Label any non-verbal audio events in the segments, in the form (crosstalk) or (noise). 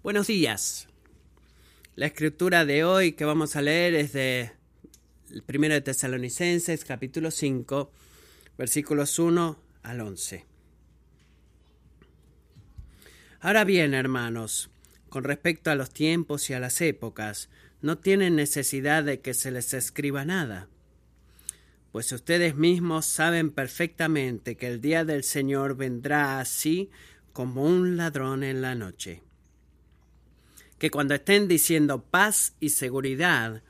Buenos días. La escritura de hoy que vamos a leer es de 1 de Tesalonicenses, capítulo 5, versículos 1 al 11. Ahora bien, hermanos, con respecto a los tiempos y a las épocas, no tienen necesidad de que se les escriba nada, pues ustedes mismos saben perfectamente que el día del Señor vendrá así como un ladrón en la noche. Que cuando estén diciendo paz y seguridad,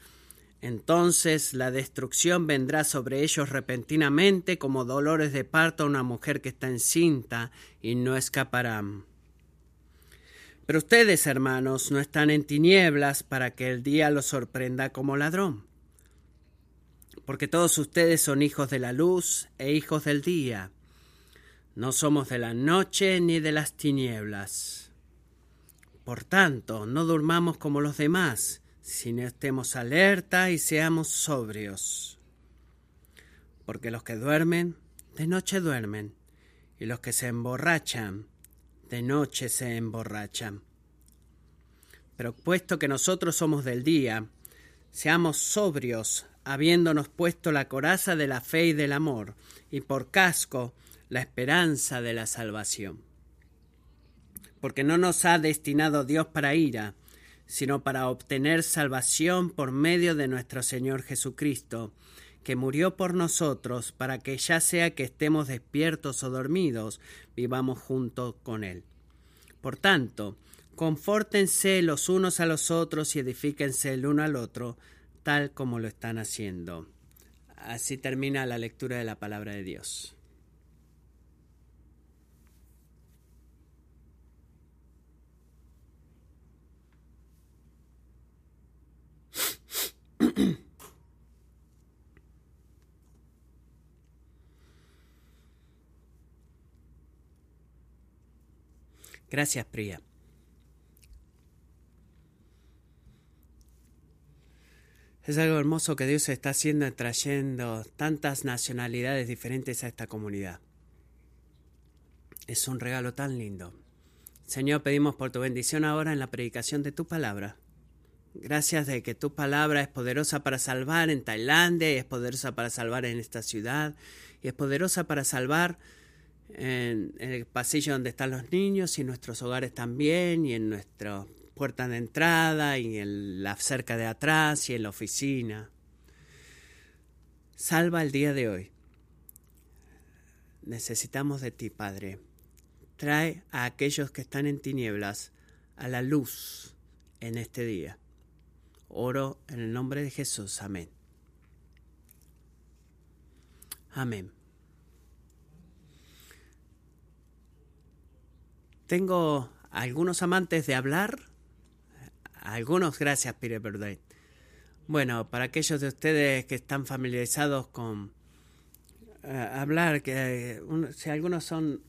entonces la destrucción vendrá sobre ellos repentinamente como dolores de parto a una mujer que está encinta y no escaparán. Pero ustedes, hermanos, no están en tinieblas para que el día los sorprenda como ladrón. Porque todos ustedes son hijos de la luz e hijos del día. No somos de la noche ni de las tinieblas. Por tanto, no durmamos como los demás, sino estemos alerta y seamos sobrios. Porque los que duermen, de noche duermen, y los que se emborrachan, de noche se emborrachan. Pero puesto que nosotros somos del día, seamos sobrios, habiéndonos puesto la coraza de la fe y del amor, y por casco la esperanza de la salvación. Porque no nos ha destinado Dios para ira, sino para obtener salvación por medio de nuestro Señor Jesucristo, que murió por nosotros para que ya sea que estemos despiertos o dormidos, vivamos junto con Él. Por tanto, confórtense los unos a los otros y edifíquense el uno al otro, tal como lo están haciendo. Así termina la lectura de la palabra de Dios. Gracias, Priya. Es algo hermoso que Dios está haciendo trayendo tantas nacionalidades diferentes a esta comunidad. Es un regalo tan lindo. Señor, pedimos por tu bendición ahora en la predicación de tu palabra. Gracias de que tu palabra es poderosa para salvar en Tailandia y es poderosa para salvar en esta ciudad y es poderosa para salvar en, el pasillo donde están los niños y en nuestros hogares también y en nuestra puerta de entrada y en la cerca de atrás y en la oficina. Salva el día de hoy. Necesitamos de ti, Padre. Trae a aquellos que están en tinieblas a la luz en este día. Oro en el nombre de Jesús. Amén. Amén. Tengo algunos amantes de hablar. Algunos, gracias, Pire Birthday. Bueno, para aquellos de ustedes que están familiarizados con eh, hablar, que si algunos son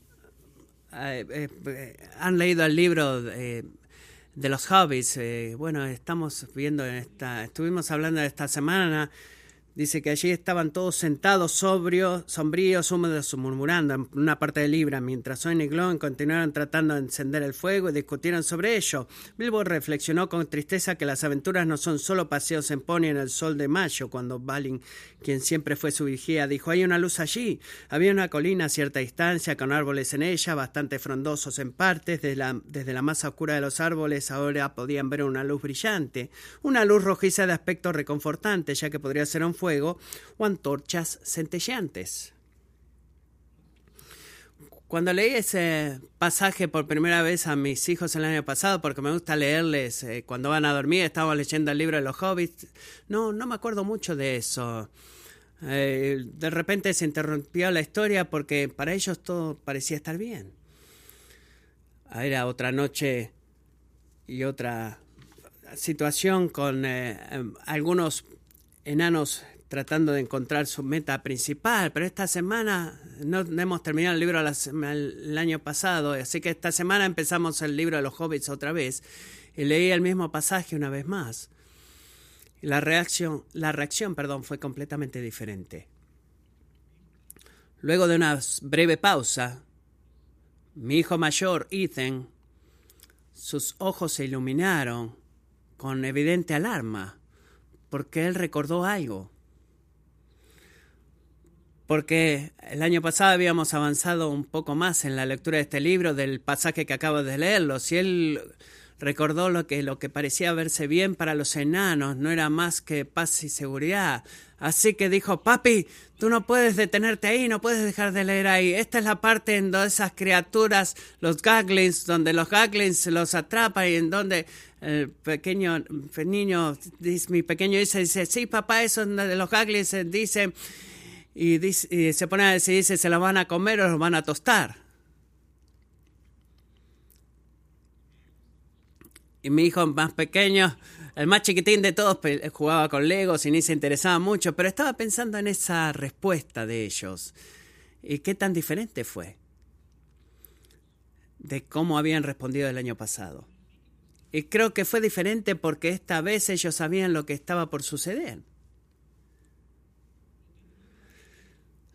eh, eh, han leído el libro los hobbies, bueno, estamos viendo esta, estuvimos hablando esta semana Dice que allí estaban todos sentados, sobrios, sombríos, húmedos, murmurando en una parte del libro, mientras Owen y Glon continuaron tratando de encender el fuego y discutieron sobre ello. Bilbo reflexionó con tristeza que las aventuras no son solo paseos en pony en el sol de mayo, cuando Balin, quien siempre fue su vigía, dijo hay una luz allí. Había una colina a cierta distancia, con árboles en ella, bastante frondosos en partes. Desde la, desde la más oscura de los árboles ahora podían ver una luz brillante, una luz rojiza de aspecto reconfortante, ya que podría ser un fuego o antorchas centelleantes. Cuando leí ese pasaje por primera vez a mis hijos el año pasado, porque me gusta leerles eh, cuando van a dormir, estaba leyendo el libro de los hobbits, no, no me acuerdo mucho de eso. Eh, de repente se interrumpió la historia porque para ellos todo parecía estar bien. Era otra noche y otra situación con eh, algunos enanos tratando de encontrar su meta principal, pero esta semana no hemos terminado el libro el año pasado, así que esta semana empezamos el libro de los hobbits otra vez y leí el mismo pasaje una vez más. La reacción, la reacción, perdón, fue completamente diferente. Luego de una breve pausa, mi hijo mayor, Ethan, sus ojos se iluminaron con evidente alarma, porque él recordó algo. Porque el año pasado habíamos avanzado un poco más en la lectura de este libro, del pasaje que acabo de leerlo. Si él recordó lo que, lo que parecía verse bien para los enanos no era más que paz y seguridad. Así que dijo, papi, tú no puedes detenerte ahí, no puedes dejar de leer ahí. Esta es la parte en donde esas criaturas, los gaglins, donde los gaglins los atrapan y en donde el pequeño niño, mi pequeño dice, dice, sí, papá, eso de los gaglins, eh, dice, y, dice, y se pone a decir, dice, se lo van a comer o los van a tostar. Y mi hijo más pequeño el más chiquitín de todos jugaba con Legos y ni se interesaba mucho, pero estaba pensando en esa respuesta de ellos. ¿Y qué tan diferente fue de cómo habían respondido el año pasado? Y creo que fue diferente porque esta vez ellos sabían lo que estaba por suceder.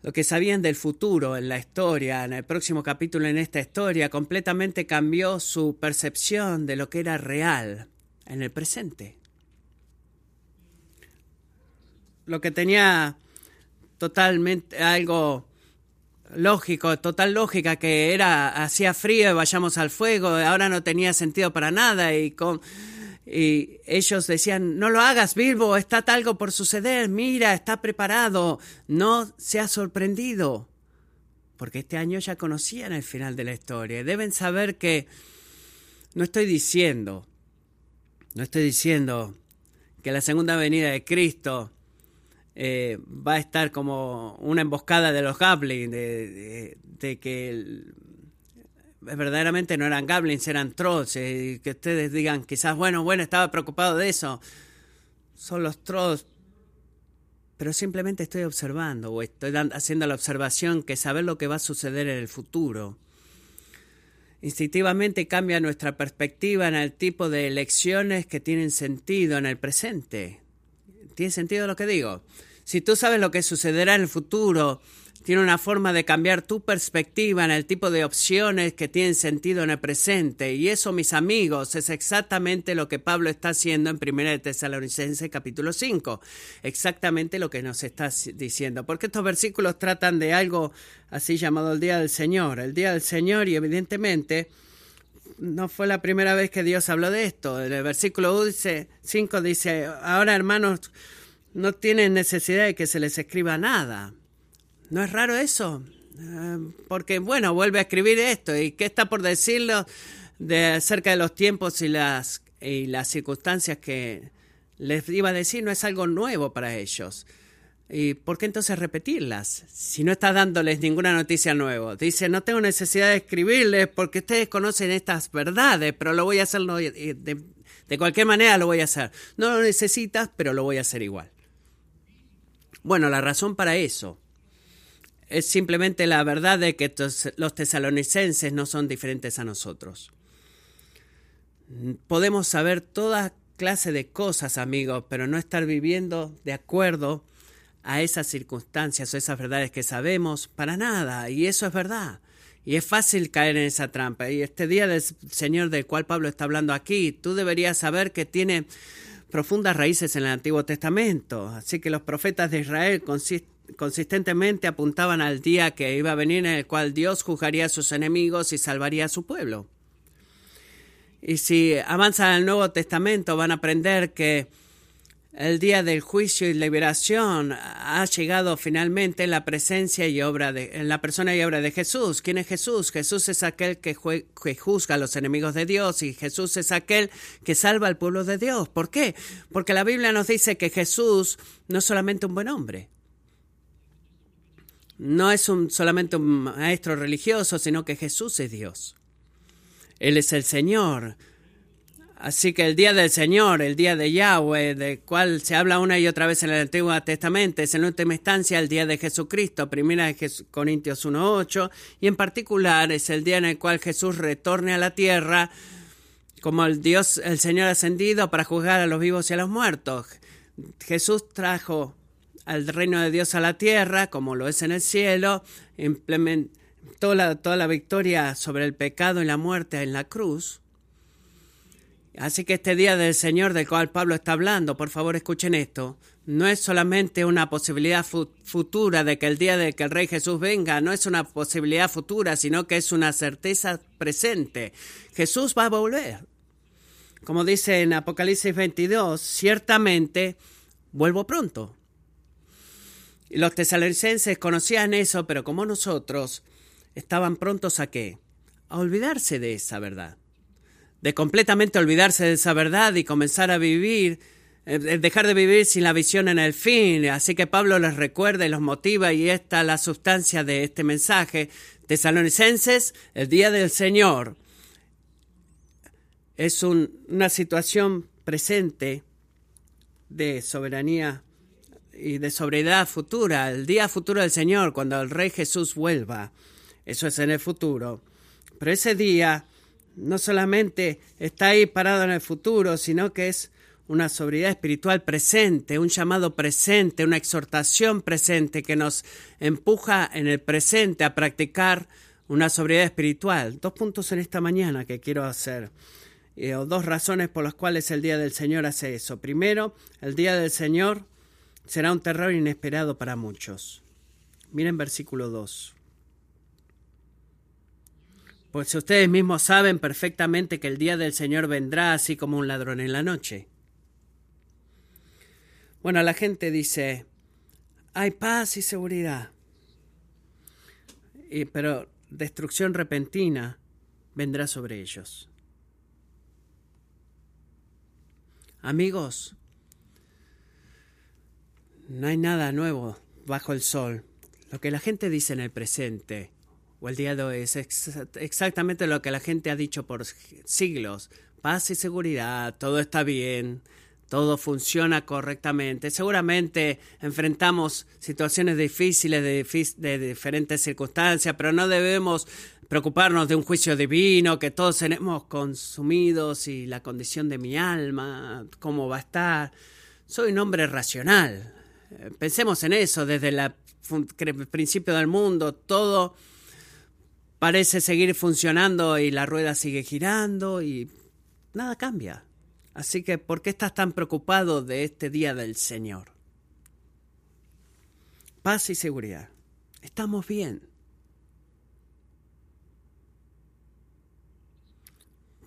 Lo que sabían del futuro en la historia, en el próximo capítulo en esta historia, completamente cambió su percepción de lo que era real en el presente. Lo que tenía totalmente algo lógico, total lógica, que era hacía frío y vayamos al fuego, ahora no tenía sentido para nada y con y ellos decían, no lo hagas, Bilbo, está algo por suceder, mira, está preparado, no se ha sorprendido. Porque este año ya conocían el final de la historia. Deben saber que no estoy diciendo no estoy diciendo que la segunda venida de Cristo eh, va a estar como una emboscada de los goblins, de, que verdaderamente no eran goblins, eran trolls, eh, y que ustedes digan quizás, bueno, bueno, estaba preocupado de eso. Son los trolls, pero simplemente estoy observando o estoy haciendo la observación que saber lo que va a suceder en el futuro instintivamente cambia nuestra perspectiva en el tipo de elecciones que tienen sentido en el presente. ¿Tiene sentido lo que digo? Si tú sabes lo que sucederá en el futuro, tiene una forma de cambiar tu perspectiva en el tipo de opciones que tienen sentido en el presente. Y eso, mis amigos, es exactamente lo que Pablo está haciendo en 1 de Tesalonicenses capítulo 5. Exactamente lo que nos está diciendo. Porque estos versículos tratan de algo así llamado el Día del Señor. El Día del Señor y evidentemente no fue la primera vez que Dios habló de esto. El versículo 5 dice, ahora hermanos, no tienen necesidad de que se les escriba nada ¿No es raro eso? Eh, porque, bueno, vuelve a escribir esto. ¿Y qué está por decirlo de acerca de los tiempos y las, y las circunstancias que les iba a decir? No es algo nuevo para ellos. ¿Y por qué entonces repetirlas? Si no está dándoles ninguna noticia nueva. Dice, no tengo necesidad de escribirles porque ustedes conocen estas verdades, pero lo voy a hacer de, de cualquier manera, lo voy a hacer. No lo necesitas, pero lo voy a hacer igual. Bueno, la razón para eso es simplemente la verdad de que los tesalonicenses no son diferentes a nosotros. Podemos saber toda clase de cosas, amigos, pero no estar viviendo de acuerdo a esas circunstancias o esas verdades que sabemos para nada. Y eso es verdad. Y es fácil caer en esa trampa. Y este día del Señor del cual Pablo está hablando aquí, tú deberías saber que tiene profundas raíces en el Antiguo Testamento. Así que los profetas de Israel consisten consistentemente apuntaban al día que iba a venir en el cual Dios juzgaría a sus enemigos y salvaría a su pueblo. Y si avanzan al Nuevo Testamento van a aprender que el día del juicio y liberación ha llegado finalmente en la presencia y obra de en la persona y obra de Jesús. ¿Quién es Jesús? Jesús es aquel que, que, juzga a los enemigos de Dios y Jesús es aquel que salva al pueblo de Dios. ¿Por qué? Porque la Biblia nos dice que Jesús no es solamente un buen hombre, no es un, solamente un maestro religioso, sino que Jesús es Dios. Él es el Señor. Así que el día del Señor, el día de Yahweh, del cual se habla una y otra vez en el Antiguo Testamento, es en última instancia el día de Jesucristo, primera de Corintios 1.8, y en particular es el día en el cual Jesús retorne a la tierra como el Dios, el Señor ascendido para juzgar a los vivos y a los muertos. Jesús trajo al reino de Dios a la tierra, como lo es en el cielo, implementó toda la victoria sobre el pecado y la muerte en la cruz. Así que este día del Señor del cual Pablo está hablando, por favor escuchen esto, no es solamente una posibilidad futura de que el día de que el Rey Jesús venga, no es una posibilidad futura, sino que es una certeza presente. Jesús va a volver. Como dice en Apocalipsis 22, ciertamente vuelvo pronto. Y los tesalonicenses conocían eso, pero como nosotros, estaban prontos a qué? A olvidarse de esa verdad. De completamente olvidarse de esa verdad y comenzar a vivir, eh, dejar de vivir sin la visión en el fin. Así que Pablo les recuerda y los motiva y esta es la sustancia de este mensaje. Tesalonicenses, el día del Señor es una situación presente de soberanía y de sobriedad futura, el día futuro del Señor, cuando el Rey Jesús vuelva. Eso es en el futuro. Pero ese día no solamente está ahí parado en el futuro, sino que es una sobriedad espiritual presente, un llamado presente, una exhortación presente que nos empuja en el presente a practicar una sobriedad espiritual. Dos puntos en esta mañana que quiero hacer. Eh, o dos razones por las cuales el día del Señor hace eso. Primero, el día del Señor será un terror inesperado para muchos. Miren versículo 2. Pues ustedes mismos saben perfectamente que el día del Señor vendrá así como un ladrón en la noche. Bueno, la gente dice, hay paz y seguridad, y, pero destrucción repentina vendrá sobre ellos. Amigos, no hay nada nuevo bajo el sol. Lo que la gente dice en el presente el día de hoy es exactamente lo que la gente ha dicho por siglos. Paz y seguridad, todo está bien, todo funciona correctamente. Seguramente enfrentamos situaciones difíciles de, de, diferentes circunstancias, pero no debemos preocuparnos de un juicio divino que todos tenemos consumidos y la condición de mi alma, cómo va a estar. Soy un hombre racional. Pensemos en eso desde el principio del mundo. Todo parece seguir funcionando y la rueda sigue girando y nada cambia. Así que, ¿por qué estás tan preocupado de este día del Señor? Paz y seguridad. Estamos bien.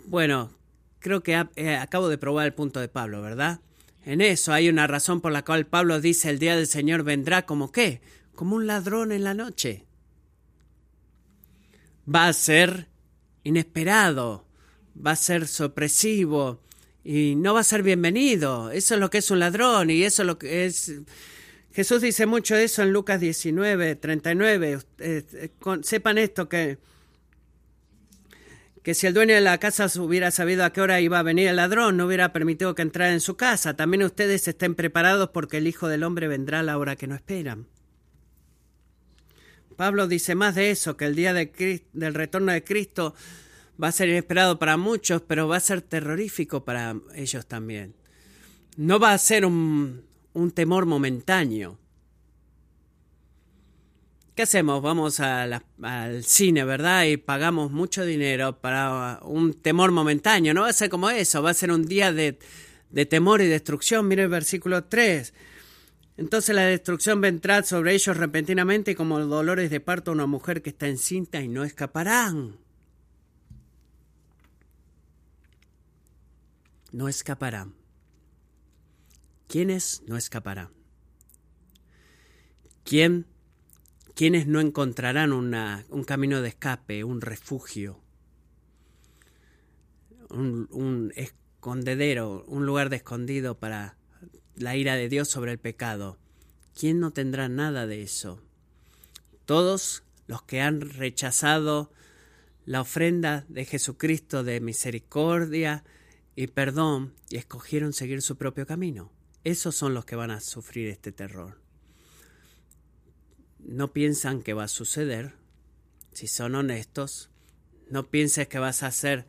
Bueno, creo que eh, acabo de probar el punto de Pablo, ¿verdad? En eso hay una razón por la cual Pablo dice el día del Señor vendrá como qué? Como un ladrón en la noche. Va a ser inesperado, va a ser sorpresivo y no va a ser bienvenido. Eso es lo que es un ladrón y eso es lo que es... Jesús dice mucho eso en Lucas 19, 39. Eh, eh, sepan esto que que si el dueño de la casa hubiera sabido a qué hora iba a venir el ladrón, no hubiera permitido que entrara en su casa. También ustedes estén preparados porque el Hijo del Hombre vendrá a la hora que no esperan. Pablo dice más de eso, que el día del retorno de Cristo va a ser inesperado para muchos, pero va a ser terrorífico para ellos también. No va a ser un temor momentáneo ¿Qué hacemos? Vamos al cine, ¿verdad? Y pagamos mucho dinero para un temor momentáneo. No va a ser como eso, va a ser un día de, temor y destrucción. Mire el versículo 3. Entonces la destrucción vendrá sobre ellos repentinamente como dolores de parto a una mujer que está encinta y no escaparán. No escaparán. ¿Quiénes no escaparán? ¿Quién quienes no encontrarán un camino de escape, un refugio, un, escondedero, un lugar de escondido para la ira de Dios sobre el pecado. ¿Quién no tendrá nada de eso? Todos los que han rechazado la ofrenda de Jesucristo de misericordia y perdón y escogieron seguir su propio camino. Esos son los que van a sufrir este terror no piensan que va a suceder, si son honestos, no pienses que vas a ser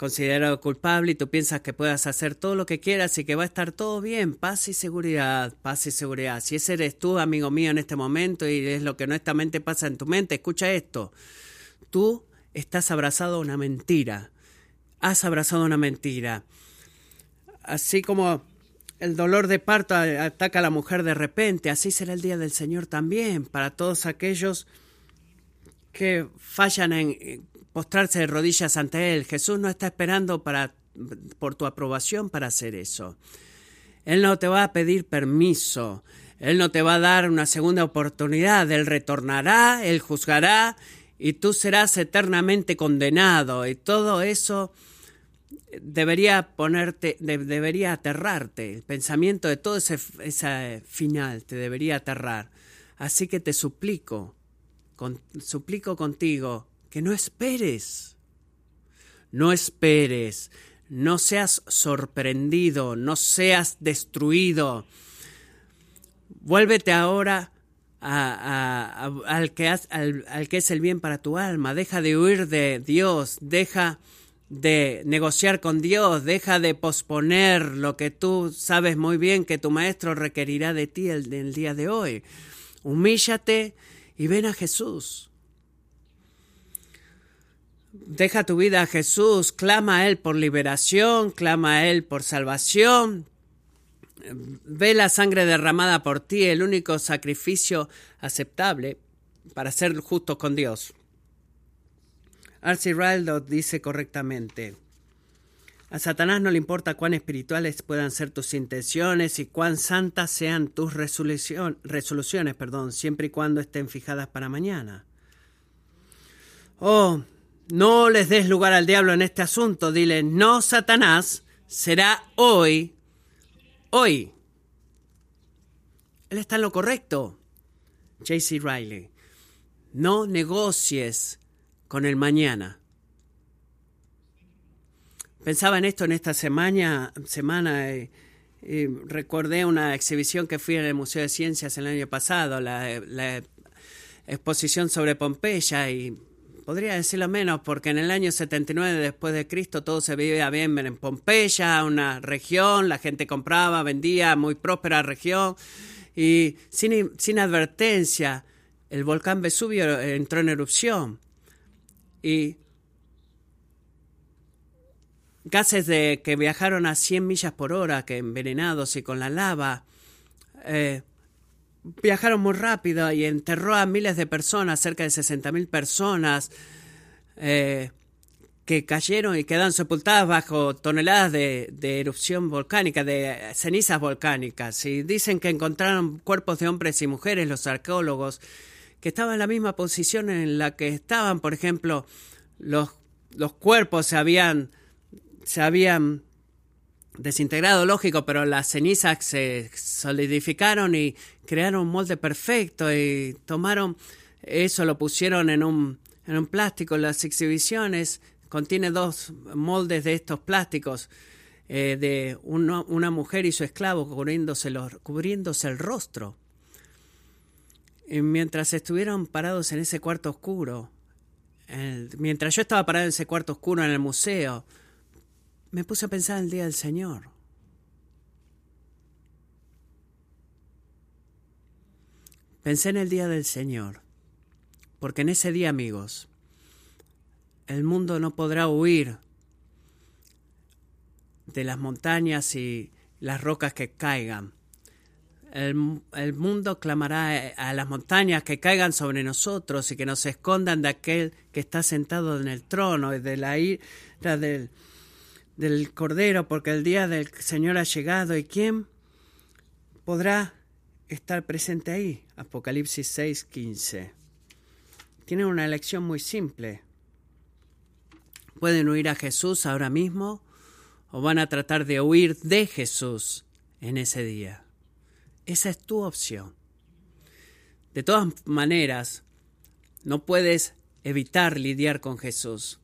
considerado culpable y tú piensas que puedas hacer todo lo que quieras y que va a estar todo bien, paz y seguridad, paz y seguridad. Si ese eres tú, amigo mío, en este momento y es lo que honestamente pasa en tu mente, escucha esto. Tú estás abrazado a una mentira. has abrazado una mentira. Así como el dolor de parto ataca a la mujer de repente, así será el día del Señor también para todos aquellos que fallan en postrarse de rodillas ante Él. Jesús no está esperando para, por tu aprobación para hacer eso. Él no te va a pedir permiso. Él no te va a dar una segunda oportunidad. Él retornará, Él juzgará y tú serás eternamente condenado. Y todo eso debería ponerte, debería aterrarte. El pensamiento de todo ese, final te debería aterrar. Así que te suplico, suplico contigo que no esperes. No esperes. No seas sorprendido, no seas destruido. Vuélvete ahora al, que al que es el bien para tu alma. Deja de huir de Dios, deja de negociar con Dios, deja de posponer lo que tú sabes muy bien que tu maestro requerirá de ti el, el día de hoy. Humíllate y ven a Jesús. Deja tu vida a Jesús, clama a Él por liberación, clama a Él por salvación. Ve la sangre derramada por ti, el único sacrificio aceptable para ser justos con Dios. Arcy Raldo dice correctamente. A Satanás no le importa cuán espirituales puedan ser tus intenciones y cuán santas sean tus resoluciones, perdón, siempre y cuando estén fijadas para mañana. Oh, no les des lugar al diablo en este asunto. Dile, no, Satanás, será hoy, hoy. Él está en lo correcto. J.C. Riley. No negocies con el mañana. Pensaba en esto en esta semana, semana y, recordé una exhibición que fui en el Museo de Ciencias el año pasado, la, la exposición sobre Pompeya y podría decirlo menos porque en el año 79 después de Cristo todo se vivía bien en Pompeya, una región, la gente compraba, vendía, muy próspera región y sin, sin advertencia el volcán Vesubio entró en erupción. Y gases de, que viajaron a 100 millas por hora, que envenenados y con la lava, eh, viajaron muy rápido y enterró a miles de personas, cerca de 60.000 personas, eh, que cayeron y quedan sepultadas bajo toneladas de, de, erupción volcánica, de cenizas volcánicas. Y dicen que encontraron cuerpos de hombres y mujeres, los arqueólogos, que estaban en la misma posición en la que estaban, por ejemplo, los, los cuerpos se habían, se habían desintegrado, lógico, pero las cenizas se solidificaron y crearon un molde perfecto y tomaron eso, lo pusieron en un, en un plástico. Las exhibiciones contiene dos moldes de estos plásticos eh, de una mujer y su esclavo cubriéndose, cubriéndose el rostro. Y mientras estuvieron parados en ese cuarto oscuro, mientras yo estaba parado en ese cuarto oscuro en el museo, me puse a pensar en el día del Señor. Pensé en el día del Señor, porque en ese día, amigos, el mundo no podrá huir de las montañas y las rocas que caigan el, mundo clamará a las montañas que caigan sobre nosotros y que nos escondan de aquel que está sentado en el trono y de la ira del, del Cordero, porque el día del Señor ha llegado. ¿Y quién podrá estar presente ahí? Apocalipsis 6, 15. Tienen una elección muy simple. Pueden huir a Jesús ahora mismo o van a tratar de huir de Jesús en ese día. Esa es tu opción. De todas maneras, no puedes evitar lidiar con Jesús.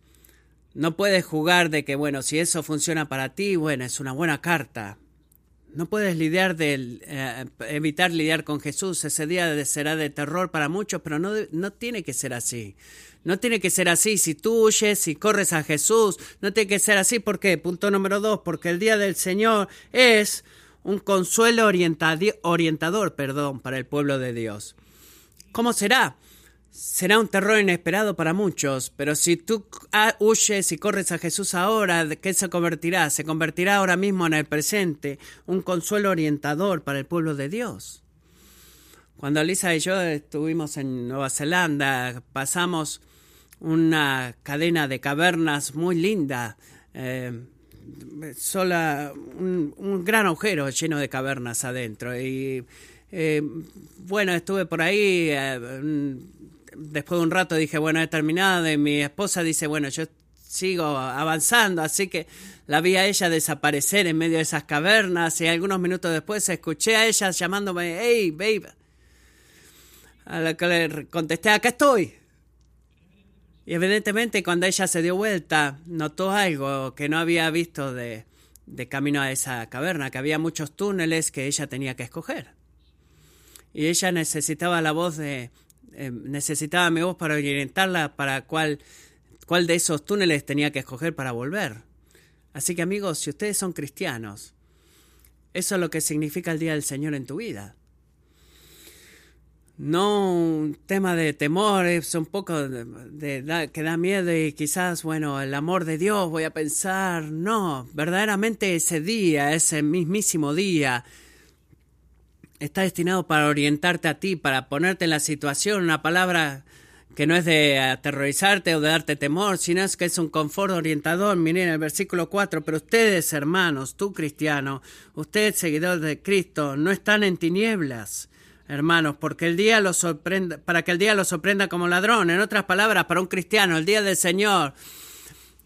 No puedes jugar de que, bueno, si eso funciona para ti, bueno, es una buena carta. No puedes lidiar de, eh, evitar lidiar con Jesús. Ese día será de terror para muchos, pero no, no tiene que ser así. No tiene que ser así. Si tú huyes, y corres a Jesús, no tiene que ser así. ¿Por qué? Punto número dos, porque el día del Señor es un consuelo orientador perdón, para el pueblo de Dios. ¿Cómo será? Será un terror inesperado para muchos, pero si tú huyes y corres a Jesús ahora, ¿qué se convertirá? Se convertirá ahora mismo en el presente, un consuelo orientador para el pueblo de Dios. Cuando Lisa y yo estuvimos en Nueva Zelanda, pasamos una cadena de cavernas muy linda, eh, sola, un, gran agujero lleno de cavernas adentro. Y eh, bueno, estuve por ahí. Eh, después de un rato dije, bueno, he terminado. Y mi esposa dice, bueno, yo sigo avanzando. Así que la vi a ella desaparecer en medio de esas cavernas. Y algunos minutos después escuché a ella llamándome, hey, babe. A la que le contesté, acá estoy. Y evidentemente cuando ella se dio vuelta, notó algo que no había visto de, de camino a esa caverna, que había muchos túneles que ella tenía que escoger. Y ella necesitaba la voz de, eh, necesitaba mi voz para orientarla para cuál, cuál de esos túneles tenía que escoger para volver. Así que amigos, si ustedes son cristianos, eso es lo que significa el día del Señor en tu vida. No un tema de temor, es un poco de, que da miedo y quizás, bueno, el amor de Dios, voy a pensar, no, verdaderamente ese día, ese mismísimo día, está destinado para orientarte a ti, para ponerte en la situación, una palabra que no es de aterrorizarte o de darte temor, sino es que es un confort orientador. Miren el versículo 4, pero ustedes, hermanos, tú cristiano, usted seguidor de Cristo, no están en tinieblas, hermanos, porque el día los sorprenda, para que el día los sorprenda como ladrón. En otras palabras, para un cristiano, el día del Señor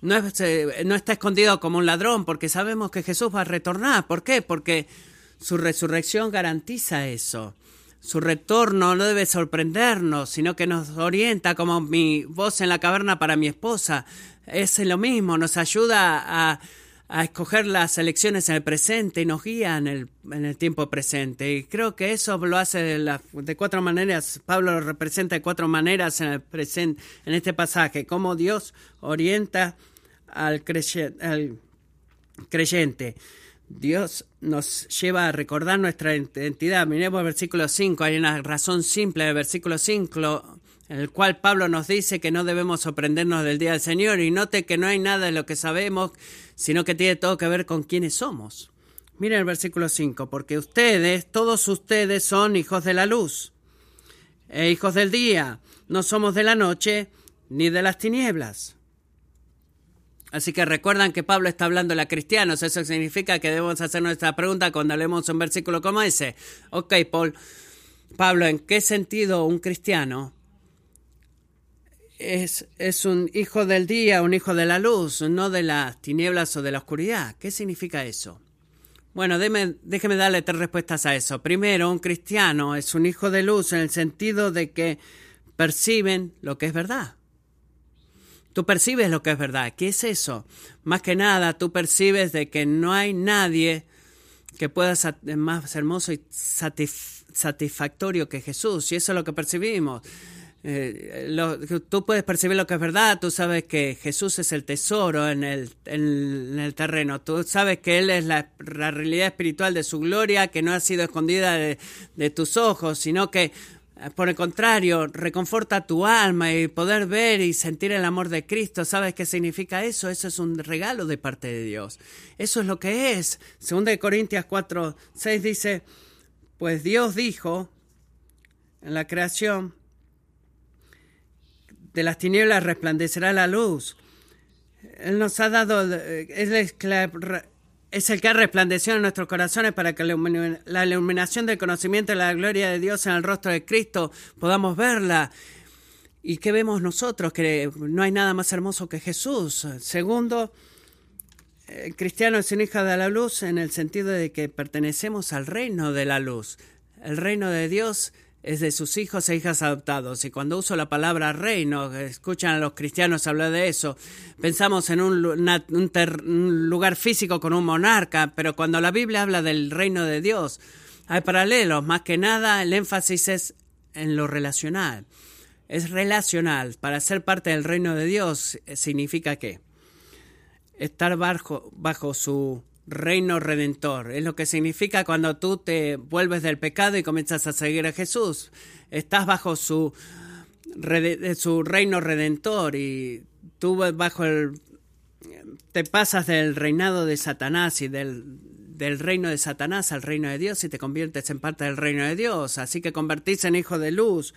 no, eh, no está escondido como un ladrón, porque sabemos que Jesús va a retornar. ¿Por qué? Porque su resurrección garantiza eso. Su retorno no debe sorprendernos, sino que nos orienta como mi voz en la caverna para mi esposa. Es lo mismo, nos ayuda a, a escoger las elecciones en el presente y nos guía en el, en el tiempo presente. Y creo que eso lo hace de, de, cuatro maneras. Pablo lo representa de cuatro maneras en el presente, en este pasaje. Cómo Dios orienta al, al creyente. Dios nos lleva a recordar nuestra identidad. Miremos el versículo 5. Hay una razón simple del versículo 5 en el cual Pablo nos dice que no debemos sorprendernos del día del Señor y note que no hay nada de lo que sabemos, sino que tiene todo que ver con quiénes somos. Miren el versículo 5, porque ustedes, todos ustedes son hijos de la luz e hijos del día, no somos de la noche ni de las tinieblas. Así que recuerdan que Pablo está hablando a cristianos. Eso significa que debemos hacer nuestra pregunta cuando leemos un versículo como ese. Ok, Paul. Pablo, ¿en qué sentido un cristiano es, es un hijo del día, un hijo de la luz, no de las tinieblas o de la oscuridad? ¿Qué significa eso? Bueno, déjeme darle tres respuestas a eso. Primero, un cristiano es un hijo de luz en el sentido de que perciben lo que es verdad. Tú percibes lo que es verdad. ¿Qué es eso? Más que nada, tú percibes de que no hay nadie que pueda ser más hermoso y satisfactorio que Jesús. Y eso es lo que percibimos. Eh, tú puedes percibir lo que es verdad, tú sabes que Jesús es el tesoro en el, en, el terreno, tú sabes que Él es la, realidad espiritual de su gloria, que no ha sido escondida de tus ojos, sino que por el contrario, reconforta tu alma y poder ver y sentir el amor de Cristo. ¿Sabes qué significa eso? Eso es un regalo de parte de Dios. Eso es lo que es. Segunda de Corintias 4, 6 dice, pues Dios dijo en la creación, de las tinieblas resplandecerá la luz. Él nos ha dado, Él es es el que ha resplandecido en nuestros corazones para que la iluminación del conocimiento de la gloria de Dios en el rostro de Cristo podamos verla. ¿Y qué vemos nosotros? Que no hay nada más hermoso que Jesús. Segundo, el cristiano es un hijo de la luz en el sentido de que pertenecemos al reino de la luz. El reino de Dios es de sus hijos e hijas adoptados. Y cuando uso la palabra reino, escuchan a los cristianos hablar de eso, pensamos en un, lugar físico con un monarca, pero cuando la Biblia habla del reino de Dios, hay paralelos. Más que nada, el énfasis es en lo relacional. Es relacional. Para ser parte del reino de Dios eh, significa que estar bajo, bajo su reino redentor. Es lo que significa cuando tú te vuelves del pecado y comienzas a seguir a Jesús. Estás bajo su de su reino redentor y tú bajo el te pasas del reinado de Satanás y del, del reino de Satanás al reino de Dios y te conviertes en parte del reino de Dios. Así que convertirse en hijo de luz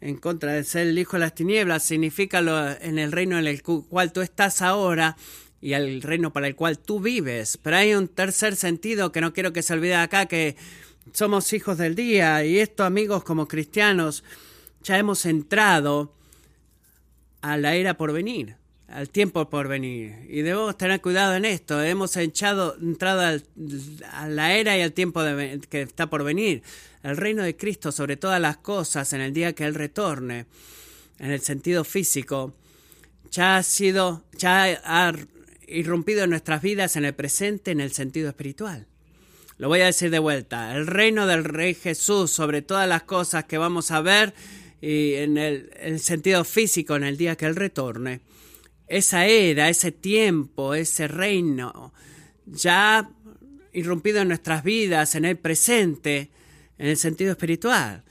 en contra de ser el hijo de las tinieblas significa lo, en el reino en el cual tú estás ahora y el reino para el cual tú vives. Pero hay un tercer sentido que no quiero que se olvide acá, que somos hijos del día y esto amigos como cristianos ya hemos entrado a la era por venir al tiempo por venir. Y debemos tener cuidado en esto. Hemos echado, entrado a la era y al tiempo que está por venir. El reino de Cristo sobre todas las cosas en el día que Él retorne, en el sentido físico, ya ha sido, ya ha irrumpido en nuestras vidas en el presente en el sentido espiritual. Lo voy a decir de vuelta. El reino del Rey Jesús sobre todas las cosas que vamos a ver y en el sentido físico en el día que Él retorne esa era, ese tiempo, ese reino, ya irrumpido en nuestras vidas, en el presente, en el sentido espiritual.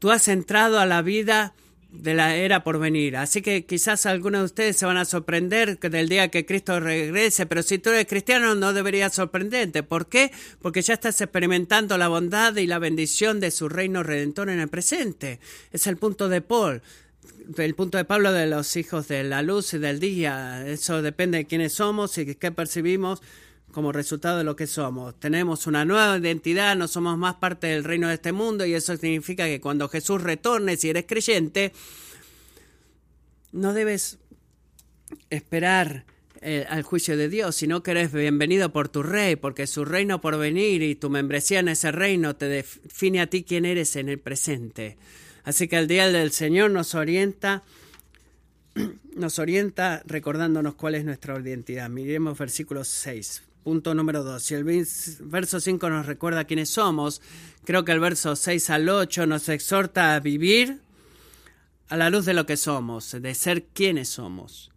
Tú has entrado a la vida de la era por venir. Así que quizás algunos de ustedes se van a sorprender del día que Cristo regrese, pero si tú eres cristiano no debería sorprenderte. ¿Por qué? Porque ya estás experimentando la bondad y la bendición de su reino redentor en el presente. Es el punto de Paul el punto de Pablo de los hijos de la luz y del día. Eso depende de quiénes somos y qué percibimos como resultado de lo que somos. Tenemos una nueva identidad, no somos más parte del reino de este mundo y eso significa que cuando Jesús retorne, si eres creyente, no debes esperar eh, al juicio de Dios, sino que eres bienvenido por tu rey, porque su reino por venir y tu membresía en ese reino te define a ti quién eres en el presente. Así que el día del Señor nos orienta, (clears throat) nos orienta recordándonos cuál es nuestra identidad. Miremos versículo 6. Punto número 2. Si el verso 5 nos recuerda quiénes somos, creo que el verso 6 al 8 nos exhorta a vivir a la luz de lo que somos, de ser quienes somos.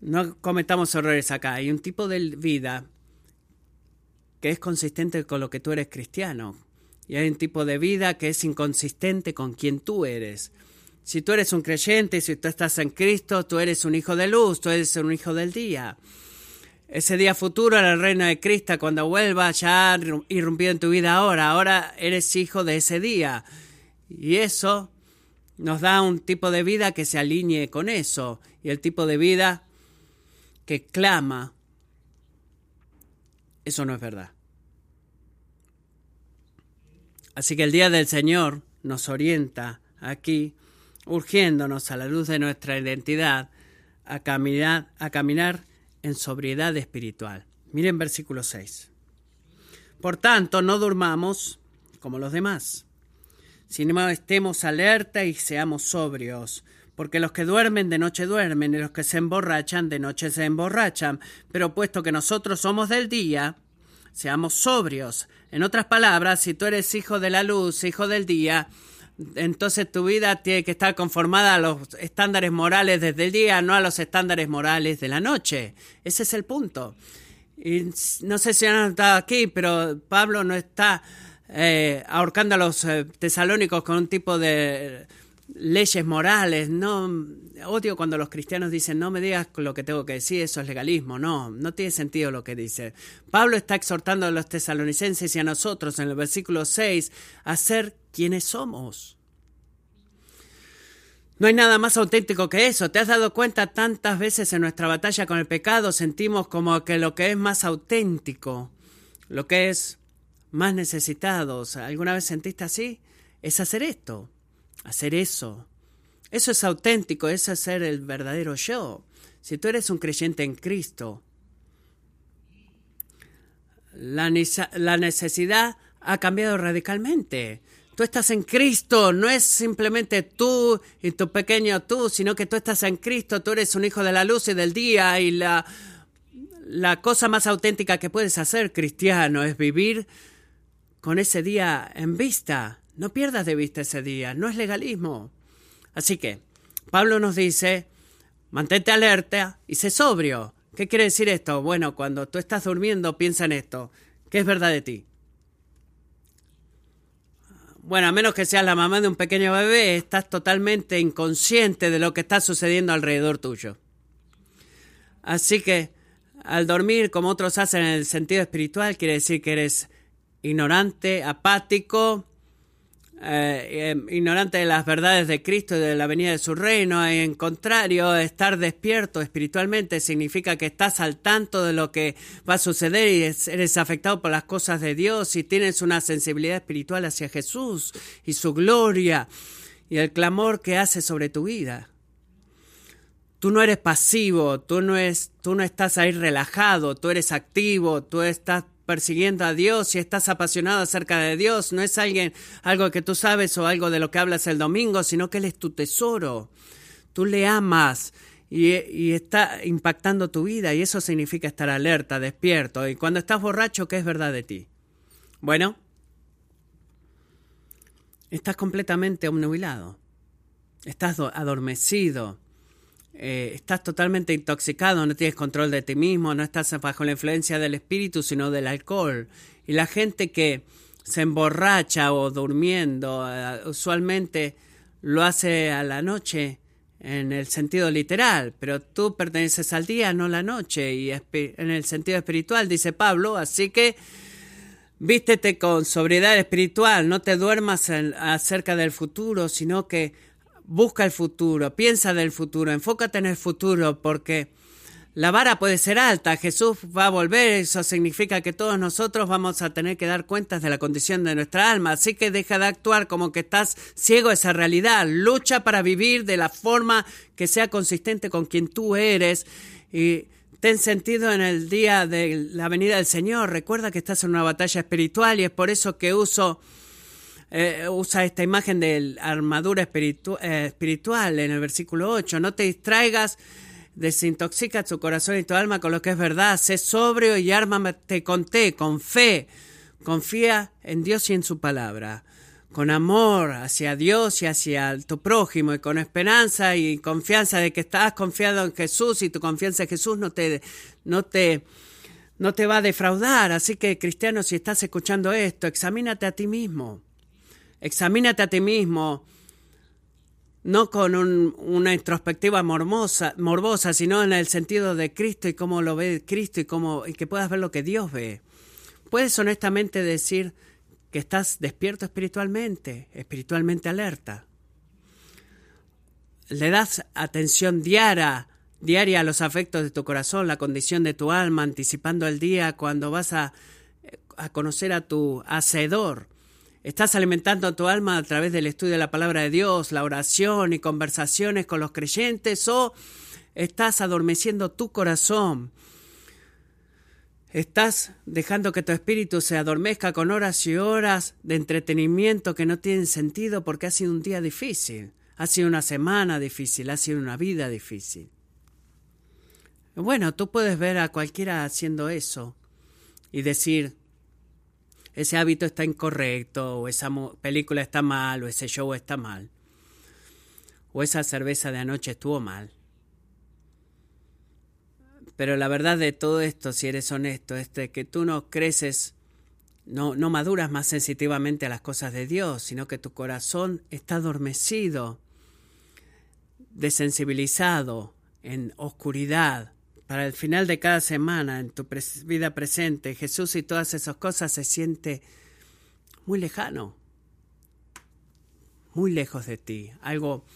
No cometamos errores acá. Hay un tipo de vida que es consistente con lo que tú eres cristiano, y hay un tipo de vida que es inconsistente con quien tú eres. Si tú eres un creyente, si tú estás en Cristo, tú eres un hijo de luz, tú eres un hijo del día. Ese día futuro el reino de Cristo, cuando vuelva, ya ha irrumpido en tu vida ahora. Ahora eres hijo de ese día. Y eso nos da un tipo de vida que se alinee con eso. Y el tipo de vida que clama, eso no es verdad. Así que el día del Señor nos orienta aquí, urgiéndonos a la luz de nuestra identidad a caminar, a caminar en sobriedad espiritual. Miren versículo 6. Por tanto, no durmamos como los demás, sino estemos alerta y seamos sobrios, porque los que duermen de noche duermen y los que se emborrachan de noche se emborrachan, pero puesto que nosotros somos del día, seamos sobrios. En otras palabras, si tú eres hijo de la luz, hijo del día, entonces tu vida tiene que estar conformada a los estándares morales desde el día, no a los estándares morales de la noche. Ese es el punto. Y no sé si han estado aquí, pero Pablo no está eh, ahorcando a los eh, tesalónicos con un tipo de leyes morales. No odio cuando los cristianos dicen no me digas lo que tengo que decir, eso es legalismo. No, no tiene sentido lo que dice. Pablo está exhortando a los tesalonicenses y a nosotros en el versículo 6 a ser quienes somos. No hay nada más auténtico que eso. ¿Te has dado cuenta tantas veces en nuestra batalla con el pecado sentimos como que lo que es más auténtico, lo que es más necesitados, ¿alguna vez sentiste así? Es hacer esto hacer eso. Eso es auténtico, es ser el verdadero yo. Si tú eres un creyente en Cristo, la, necesidad ha cambiado radicalmente. Tú estás en Cristo, no es simplemente tú y tu pequeño tú, sino que tú estás en Cristo, tú eres un hijo de la luz y del día y la, la cosa más auténtica que puedes hacer, cristiano, es vivir con ese día en vista, no pierdas de vista ese día, no es legalismo. Así que, Pablo nos dice, mantente alerta y sé sobrio. ¿Qué quiere decir esto? Bueno, cuando tú estás durmiendo, piensa en esto. ¿Qué es verdad de ti? Bueno, a menos que seas la mamá de un pequeño bebé, estás totalmente inconsciente de lo que está sucediendo alrededor tuyo. Así que al dormir, como otros hacen en el sentido espiritual, quiere decir que eres ignorante, apático, eh, em, ignorante de las verdades de Cristo y de la venida de su reino. En contrario, estar despierto espiritualmente significa que estás al tanto de lo que va a suceder y eres afectado por las cosas de Dios y tienes una sensibilidad espiritual hacia Jesús y su gloria y el clamor que hace sobre tu vida. Tú no eres pasivo, tú no, es, tú no estás ahí relajado, tú eres activo, tú estás persiguiendo a Dios y estás apasionado acerca de Dios, no es alguien, algo que tú sabes o algo de lo que hablas el domingo, sino que Él es tu tesoro. Tú le amas y, y, está impactando tu vida y eso significa estar alerta, despierto. Y cuando estás borracho, ¿qué es verdad de ti? Bueno, estás completamente obnubilado, estás adormecido, eh, estás totalmente intoxicado, no tienes control de ti mismo, no estás bajo la influencia del espíritu, sino del alcohol. Y la gente que se emborracha o durmiendo, eh, usualmente lo hace a la noche en el sentido literal, pero tú perteneces al día, no la noche, y en el sentido espiritual, dice Pablo, así que vístete con sobriedad espiritual, no te duermas acerca del futuro, sino que busca el futuro, piensa del futuro, enfócate en el futuro porque la vara puede ser alta, Jesús va a volver, eso significa que todos nosotros vamos a tener que dar cuentas de la condición de nuestra alma, así que deja de actuar como que estás ciego a esa realidad, lucha para vivir de la forma que sea consistente con quien tú eres y ten sentido en el día de la venida del Señor, recuerda que estás en una batalla espiritual y es por eso que uso eh, usa esta imagen de armadura eh, espiritual en el versículo 8. No te distraigas, desintoxica tu corazón y tu alma con lo que es verdad. Sé sobrio y ármate con té, con fe. Confía en Dios y en su palabra. Con amor hacia Dios y hacia tu prójimo y con esperanza y confianza de que estás confiado en Jesús y tu confianza en Jesús no te, no te, no te va a defraudar. Así que, cristiano, si estás escuchando esto, examínate a ti mismo. Examínate a ti mismo, no con una introspectiva morbosa, sino en el sentido de Cristo y cómo lo ve Cristo y, cómo, y que puedas ver lo que Dios ve. Puedes honestamente decir que estás despierto espiritualmente, espiritualmente alerta. Le das atención diaria, diaria a los afectos de tu corazón, la condición de tu alma, anticipando el día cuando vas a, a conocer a tu hacedor Estás alimentando tu alma a través del estudio de la palabra de Dios, la oración y conversaciones con los creyentes o estás adormeciendo tu corazón. Estás dejando que tu espíritu se adormezca con horas y horas de entretenimiento que no tienen sentido porque ha sido un día difícil, ha sido una semana difícil, ha sido una vida difícil. Bueno, tú puedes ver a cualquiera haciendo eso y decir, ese hábito está incorrecto, o esa película está mal, o ese show está mal, o esa cerveza de anoche estuvo mal. Pero la verdad de todo esto, si eres honesto, es que tú no creces, no, no maduras más sensitivamente a las cosas de Dios, sino que tu corazón está adormecido, desensibilizado, en oscuridad, para el final de cada semana, en tu vida presente, Jesús y todas esas cosas se siente muy lejano, muy lejos de ti, algo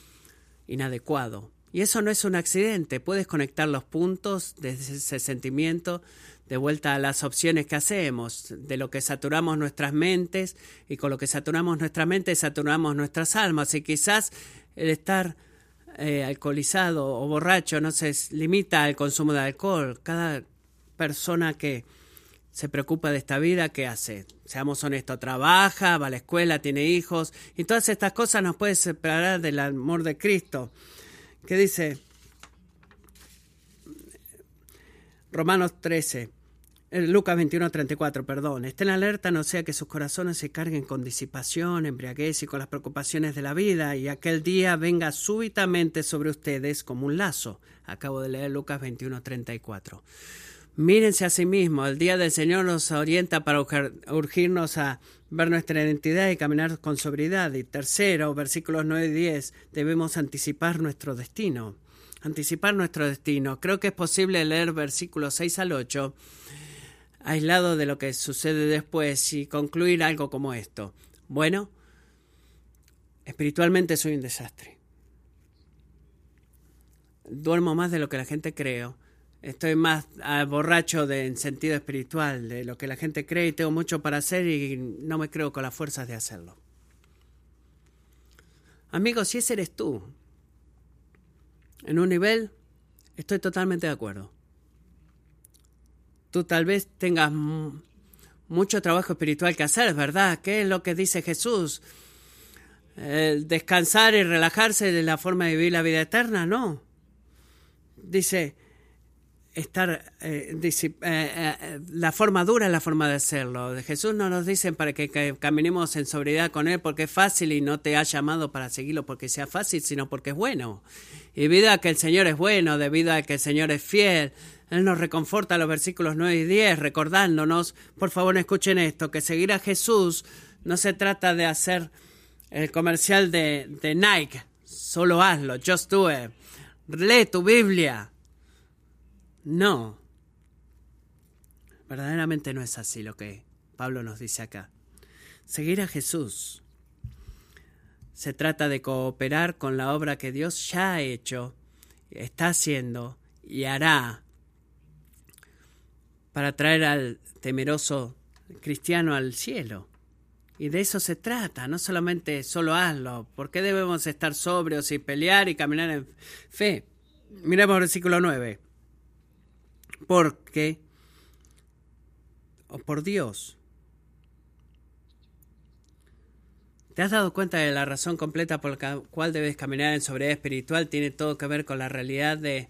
inadecuado. Y eso no es un accidente, puedes conectar los puntos de ese sentimiento de vuelta a las opciones que hacemos, de lo que saturamos nuestras mentes y con lo que saturamos nuestra mente saturamos nuestras almas y quizás el estar eh, alcoholizado o borracho no se limita al consumo de alcohol. Cada persona que se preocupa de esta vida, ¿qué hace? Seamos honestos, trabaja, va a la escuela, tiene hijos, y todas estas cosas nos pueden separar del amor de Cristo. ¿Qué dice? Romanos 13. Lucas 21, 34, perdón. Estén alerta, no sea que sus corazones se carguen con disipación, embriaguez y con las preocupaciones de la vida, y aquel día venga súbitamente sobre ustedes como un lazo. Acabo de leer Lucas 21, 34. Mírense a sí mismos. El día del Señor nos orienta para urgirnos a ver nuestra identidad y caminar con sobriedad. Y tercero, versículos 9 y 10, debemos anticipar nuestro destino. Anticipar nuestro destino. Creo que es posible leer versículos 6 al 8 aislado de lo que sucede después y concluir algo como esto. Bueno, espiritualmente soy un desastre. Duermo más de lo que la gente cree estoy más ah, borracho de, en sentido espiritual de lo que la gente cree y tengo mucho para hacer y no me creo con las fuerzas de hacerlo. Amigos, si ese eres tú, en un nivel, estoy totalmente de acuerdo. Tú tal vez tengas mucho trabajo espiritual que hacer, ¿verdad? ¿Qué es lo que dice Jesús? descansar y relajarse de la forma de vivir la vida eterna, no. Dice, estar eh, eh, eh, la forma dura es la forma de hacerlo. Jesús no nos dicen para que, caminemos en sobriedad con él porque es fácil y no te ha llamado para seguirlo porque sea fácil, sino porque es bueno. Y debido a que el Señor es bueno, debido a que el Señor es fiel, él nos reconforta los versículos 9 y 10, recordándonos, por favor escuchen esto, que seguir a Jesús no se trata de hacer el comercial de, Nike, solo hazlo, just do it. Lee tu Biblia, no. Verdaderamente no es así lo que Pablo nos dice acá. Seguir a Jesús. Se trata de cooperar con la obra que Dios ya ha hecho, está haciendo y hará para traer al temeroso cristiano al cielo. Y de eso se trata, no solamente solo hazlo. ¿Por qué debemos estar sobrios y pelear y caminar en fe? Miremos el versículo 9 porque, o por Dios, ¿Te has dado cuenta de la razón completa por la cual debes caminar en sobriedad espiritual? Tiene todo que ver con la realidad de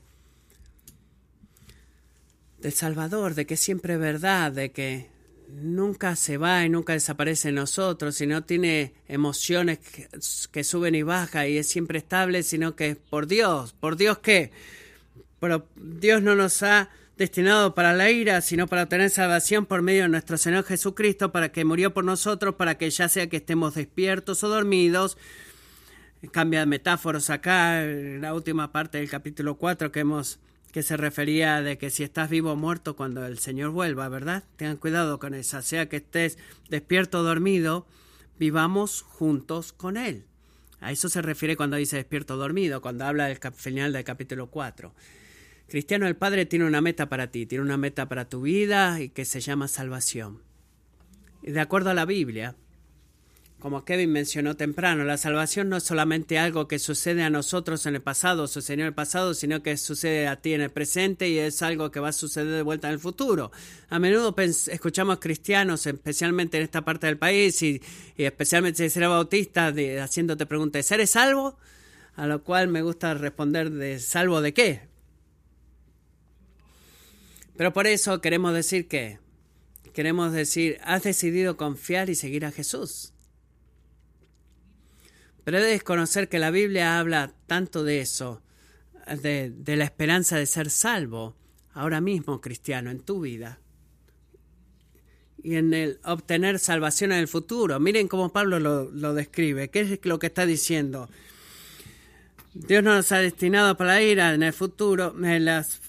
del Salvador, de que siempre es verdad, de que nunca se va y nunca desaparece en nosotros, y no tiene emociones que, que suben y bajan y es siempre estable, sino que es por Dios. ¿Por Dios qué? Pero Dios no nos ha destinado para la ira, sino para obtener salvación por medio de nuestro Señor Jesucristo, para que murió por nosotros, para que ya sea que estemos despiertos o dormidos. Cambia de metáforos acá, la última parte del capítulo 4 que hemos que se refería de que si estás vivo o muerto cuando el Señor vuelva, ¿verdad? Tengan cuidado con eso, sea que estés despierto o dormido, vivamos juntos con Él. A eso se refiere cuando dice despierto o dormido, cuando habla del final del capítulo 4. Cristiano, el Padre tiene una meta para ti, tiene una meta para tu vida y que se llama salvación. Y de acuerdo a la Biblia, como Kevin mencionó temprano, la salvación no es solamente algo que sucede a nosotros en el pasado, sucedió en el pasado, sino que sucede a ti en el presente y es algo que va a suceder de vuelta en el futuro. A menudo escuchamos cristianos, especialmente en esta parte del país y, especialmente si eres bautista, haciéndote preguntas, ¿eres salvo? A lo cual me gusta responder de salvo de qué. Pero por eso queremos decir que, queremos decir, has decidido confiar y seguir a Jesús. Pero debes conocer que la Biblia habla tanto de eso, de, la esperanza de ser salvo, ahora mismo cristiano, en tu vida. Y en el obtener salvación en el futuro. Miren cómo Pablo lo, lo describe. ¿Qué es lo que está diciendo? Dios no nos ha destinado para la ira en el futuro,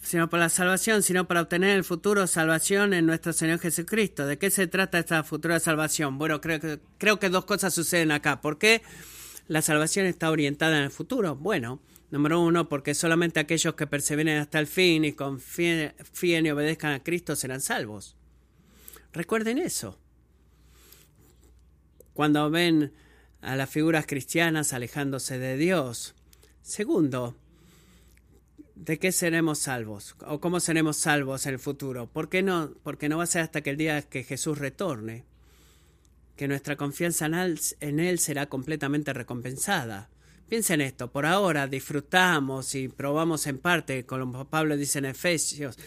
sino para la salvación, sino para obtener el futuro salvación en nuestro Señor Jesucristo. ¿De qué se trata esta futura salvación? Bueno, creo que, creo que dos cosas suceden acá. ¿Por qué la salvación está orientada en el futuro? Bueno, número uno, porque solamente aquellos que perseveren hasta el fin y confíen y obedezcan a Cristo serán salvos. Recuerden eso. Cuando ven a las figuras cristianas alejándose de Dios, Segundo, ¿de qué seremos salvos? ¿O cómo seremos salvos en el futuro? ¿Por qué no? Porque no va a ser hasta que el día que Jesús retorne, que nuestra confianza en Él será completamente recompensada. Piensen esto, por ahora disfrutamos y probamos en parte, como Pablo dice en Efesios,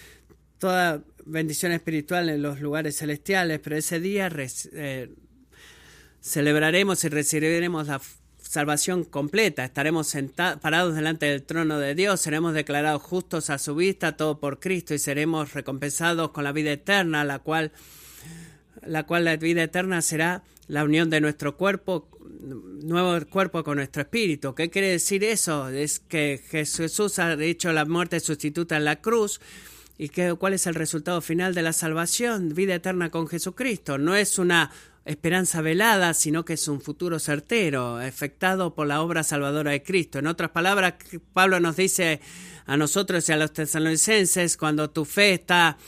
toda bendición espiritual en los lugares celestiales, pero ese día eh, celebraremos y recibiremos la salvación completa. Estaremos parados delante del trono de Dios, seremos declarados justos a su vista, todo por Cristo, y seremos recompensados con la vida eterna, la cual, la cual la vida eterna será la unión de nuestro cuerpo, nuevo cuerpo con nuestro espíritu. ¿Qué quiere decir eso? Es que Jesús ha hecho la muerte sustituta en la cruz. ¿Y qué, cuál es el resultado final de la salvación? Vida eterna con Jesucristo. No es una esperanza velada, sino que es un futuro certero, afectado por la obra salvadora de Cristo. En otras palabras, Pablo nos dice a nosotros y a los tesalonicenses, cuando tu fe está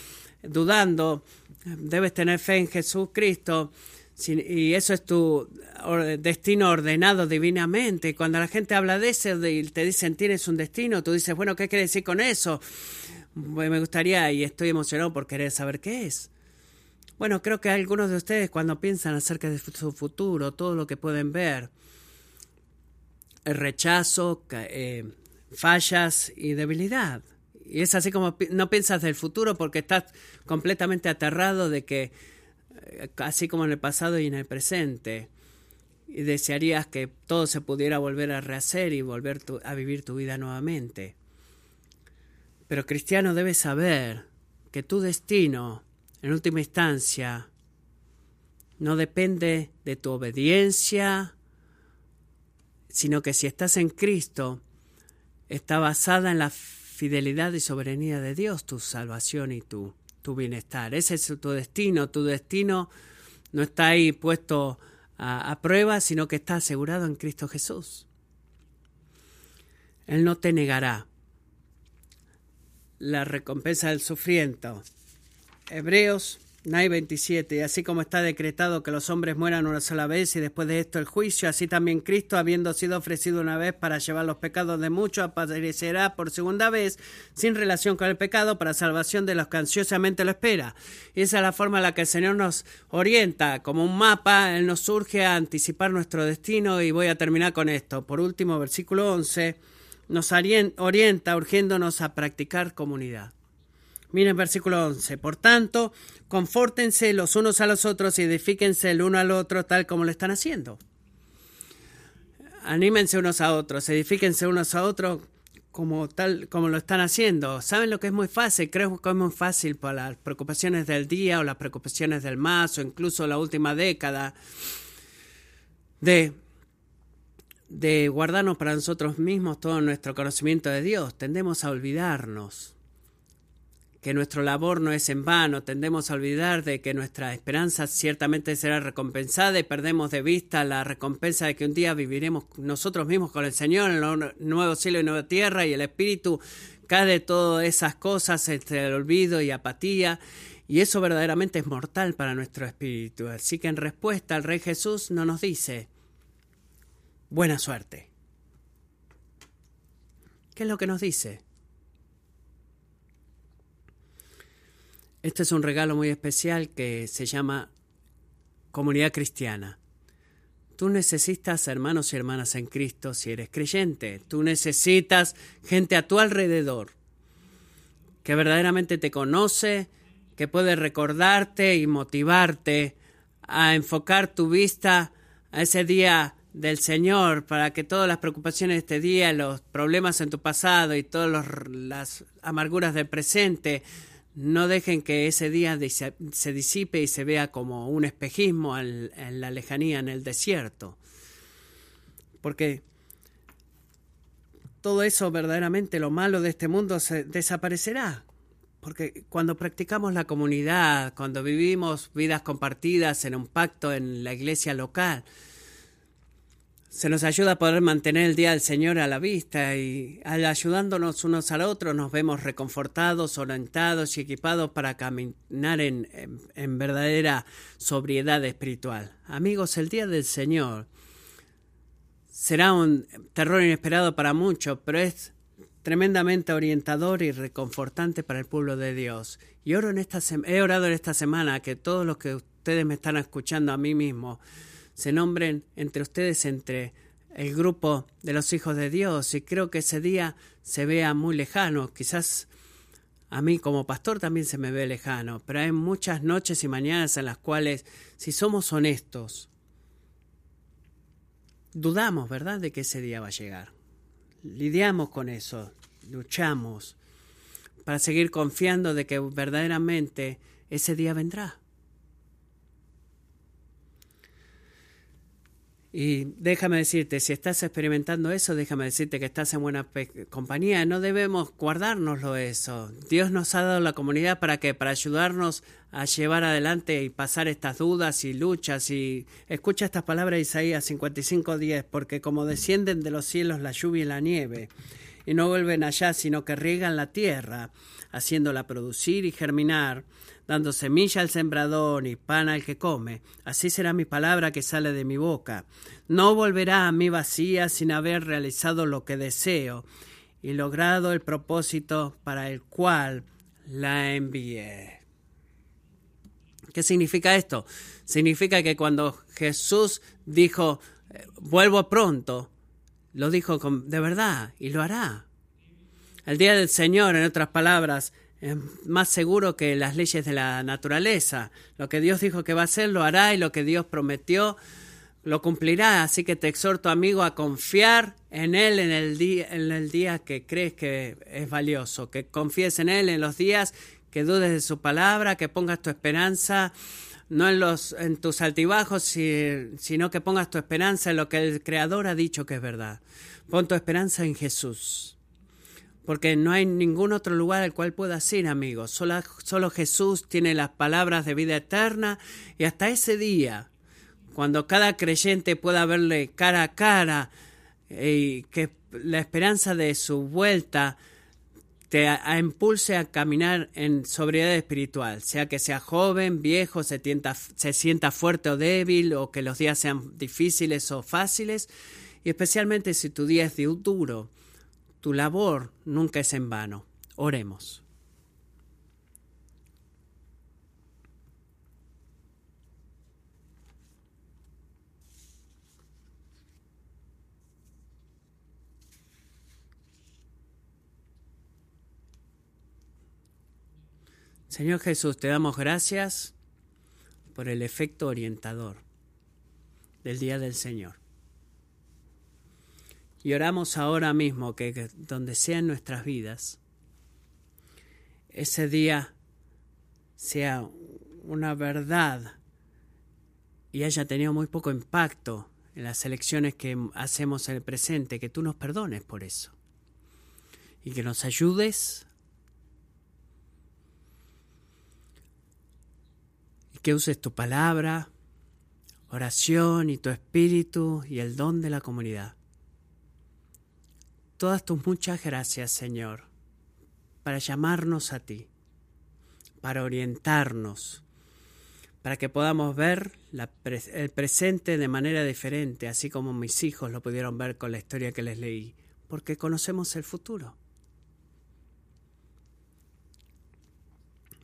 dudando, debes tener fe en Jesucristo y eso es tu destino ordenado divinamente. Cuando la gente habla de eso y te dicen tienes un destino, tú dices, bueno, ¿qué quiere decir con eso? Me gustaría y estoy emocionado por querer saber qué es. Bueno, creo que algunos de ustedes cuando piensan acerca de su futuro, todo lo que pueden ver, el rechazo, eh, fallas y debilidad. Y es así como no piensas del futuro porque estás completamente aterrado de que así como en el pasado y en el presente. Y desearías que todo se pudiera volver a rehacer y volver a vivir tu vida nuevamente. Pero cristiano debes saber que tu destino, en última instancia, no depende de tu obediencia, sino que si estás en Cristo, está basada en la fidelidad y soberanía de Dios, tu salvación y tu tu bienestar. Ese es tu destino. Tu destino no está ahí puesto a, prueba, sino que está asegurado en Cristo Jesús. Él no te negará la recompensa del sufriento. Hebreos 27. Y así como está decretado que los hombres mueran una sola vez y después de esto el juicio, así también Cristo, habiendo sido ofrecido una vez para llevar los pecados de muchos, aparecerá por segunda vez sin relación con el pecado para salvación de los que ansiosamente lo espera. Y esa es la forma en la que el Señor nos orienta, como un mapa, Él nos surge a anticipar nuestro destino y voy a terminar con esto. Por último, versículo 11, nos orienta urgiéndonos a practicar comunidad. Miren versículo 11. Por tanto, confórtense los unos a los otros y edifíquense el uno al otro tal como lo están haciendo. Anímense unos a otros, edifíquense unos a otros como tal como lo están haciendo. ¿Saben lo que es muy fácil? Creo que es muy fácil para las preocupaciones del día o las preocupaciones del más o incluso la última década de de guardarnos para nosotros mismos todo nuestro conocimiento de Dios. Tendemos a olvidarnos que nuestra labor no es en vano, tendemos a olvidar de que nuestra esperanza ciertamente será recompensada y perdemos de vista la recompensa de que un día viviremos nosotros mismos con el Señor en el nuevo cielo y nueva tierra y el Espíritu cae de todas esas cosas entre el olvido y apatía y eso verdaderamente es mortal para nuestro espíritu. Así que en respuesta el Rey Jesús no nos dice buena suerte. ¿Qué es lo que nos dice? Este es un regalo muy especial que se llama comunidad cristiana. Tú necesitas hermanos y hermanas en Cristo si eres creyente. Tú necesitas gente a tu alrededor que verdaderamente te conoce, que puede recordarte y motivarte a enfocar tu vista a ese día del Señor para que todas las preocupaciones de este día, los problemas en tu pasado y todas las amarguras del presente no dejen que ese día se disipe y se vea como un espejismo en la lejanía, en el desierto. Porque todo eso verdaderamente, lo malo de este mundo, se desaparecerá. Porque cuando practicamos la comunidad, cuando vivimos vidas compartidas en un pacto en la iglesia local, se nos ayuda a poder mantener el día del Señor a la vista y al ayudándonos unos al otro nos vemos reconfortados, orientados y equipados para caminar en, en, verdadera sobriedad espiritual. Amigos, el día del Señor será un terror inesperado para muchos, pero es tremendamente orientador y reconfortante para el pueblo de Dios. Y oro en esta he orado en esta semana que todos los que ustedes me están escuchando a mí mismo se nombren entre ustedes entre el grupo de los hijos de Dios y creo que ese día se vea muy lejano, quizás a mí como pastor también se me ve lejano, pero hay muchas noches y mañanas en las cuales si somos honestos, dudamos, ¿verdad?, de que ese día va a llegar. Lidiamos con eso, luchamos para seguir confiando de que verdaderamente ese día vendrá. Y déjame decirte, si estás experimentando eso, déjame decirte que estás en buena compañía. No debemos guardárnoslo eso. Dios nos ha dado la comunidad para que, para ayudarnos a llevar adelante y pasar estas dudas y luchas. Y escucha estas palabras de Isaías 55:10, porque como descienden de los cielos la lluvia y la nieve, y no vuelven allá, sino que riegan la tierra, haciéndola producir y germinar, dando semilla al sembrador y pan al que come. Así será mi palabra que sale de mi boca. No volverá a mí vacía sin haber realizado lo que deseo y logrado el propósito para el cual la envié. ¿Qué significa esto? Significa que cuando Jesús dijo, eh, vuelvo pronto, lo dijo de verdad y lo hará. El día del Señor, en otras palabras, es más seguro que las leyes de la naturaleza. Lo que Dios dijo que va a hacer, lo hará y lo que Dios prometió, lo cumplirá. Así que te exhorto, amigo, a confiar en Él en el día, en el día que crees que es valioso, que confíes en Él en los días que dudes de su palabra, que pongas tu esperanza no en los en tus altibajos, sino que pongas tu esperanza en lo que el Creador ha dicho que es verdad. Pon tu esperanza en Jesús porque no hay ningún otro lugar al cual puedas ir, amigos. Solo, Jesús tiene las palabras de vida eterna y hasta ese día, cuando cada creyente pueda verle cara a cara y que la esperanza de su vuelta te impulse a caminar en sobriedad espiritual, sea que sea joven, viejo, se, se sienta fuerte o débil, o que los días sean difíciles o fáciles, y especialmente si tu día es duro, tu labor nunca es en vano. Oremos. Señor Jesús, te damos gracias por el efecto orientador del día del Señor. Y oramos ahora mismo que, donde sea en nuestras vidas, ese día sea una verdad y haya tenido muy poco impacto en las elecciones que hacemos en el presente, que tú nos perdones por eso. Y que nos ayudes y que uses tu palabra, oración y tu espíritu y el don de la comunidad todas tus muchas gracias, Señor, para llamarnos a ti, para orientarnos, para que podamos ver el presente de manera diferente, así como mis hijos lo pudieron ver con la historia que les leí, porque conocemos el futuro.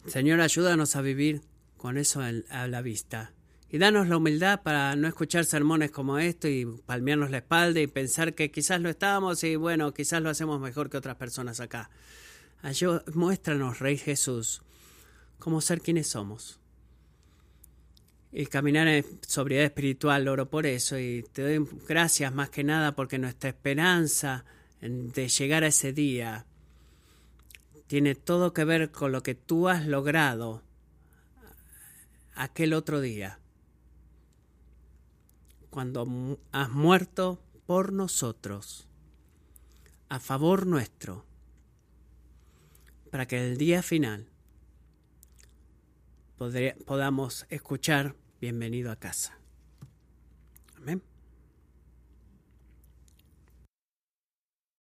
Señor, ayúdanos a vivir con eso a la vista y danos la humildad para no escuchar sermones como esto y palmearnos la espalda y pensar que quizás lo estamos y bueno, quizás lo hacemos mejor que otras personas acá. muéstranos, Rey Jesús, cómo ser quienes somos. Y caminar en sobriedad espiritual, oro por eso. Y te doy gracias más que nada porque nuestra esperanza de llegar a ese día tiene todo que ver con lo que tú has logrado aquel otro día cuando has muerto por nosotros, a favor nuestro, para que el día final podamos escuchar bienvenido a casa.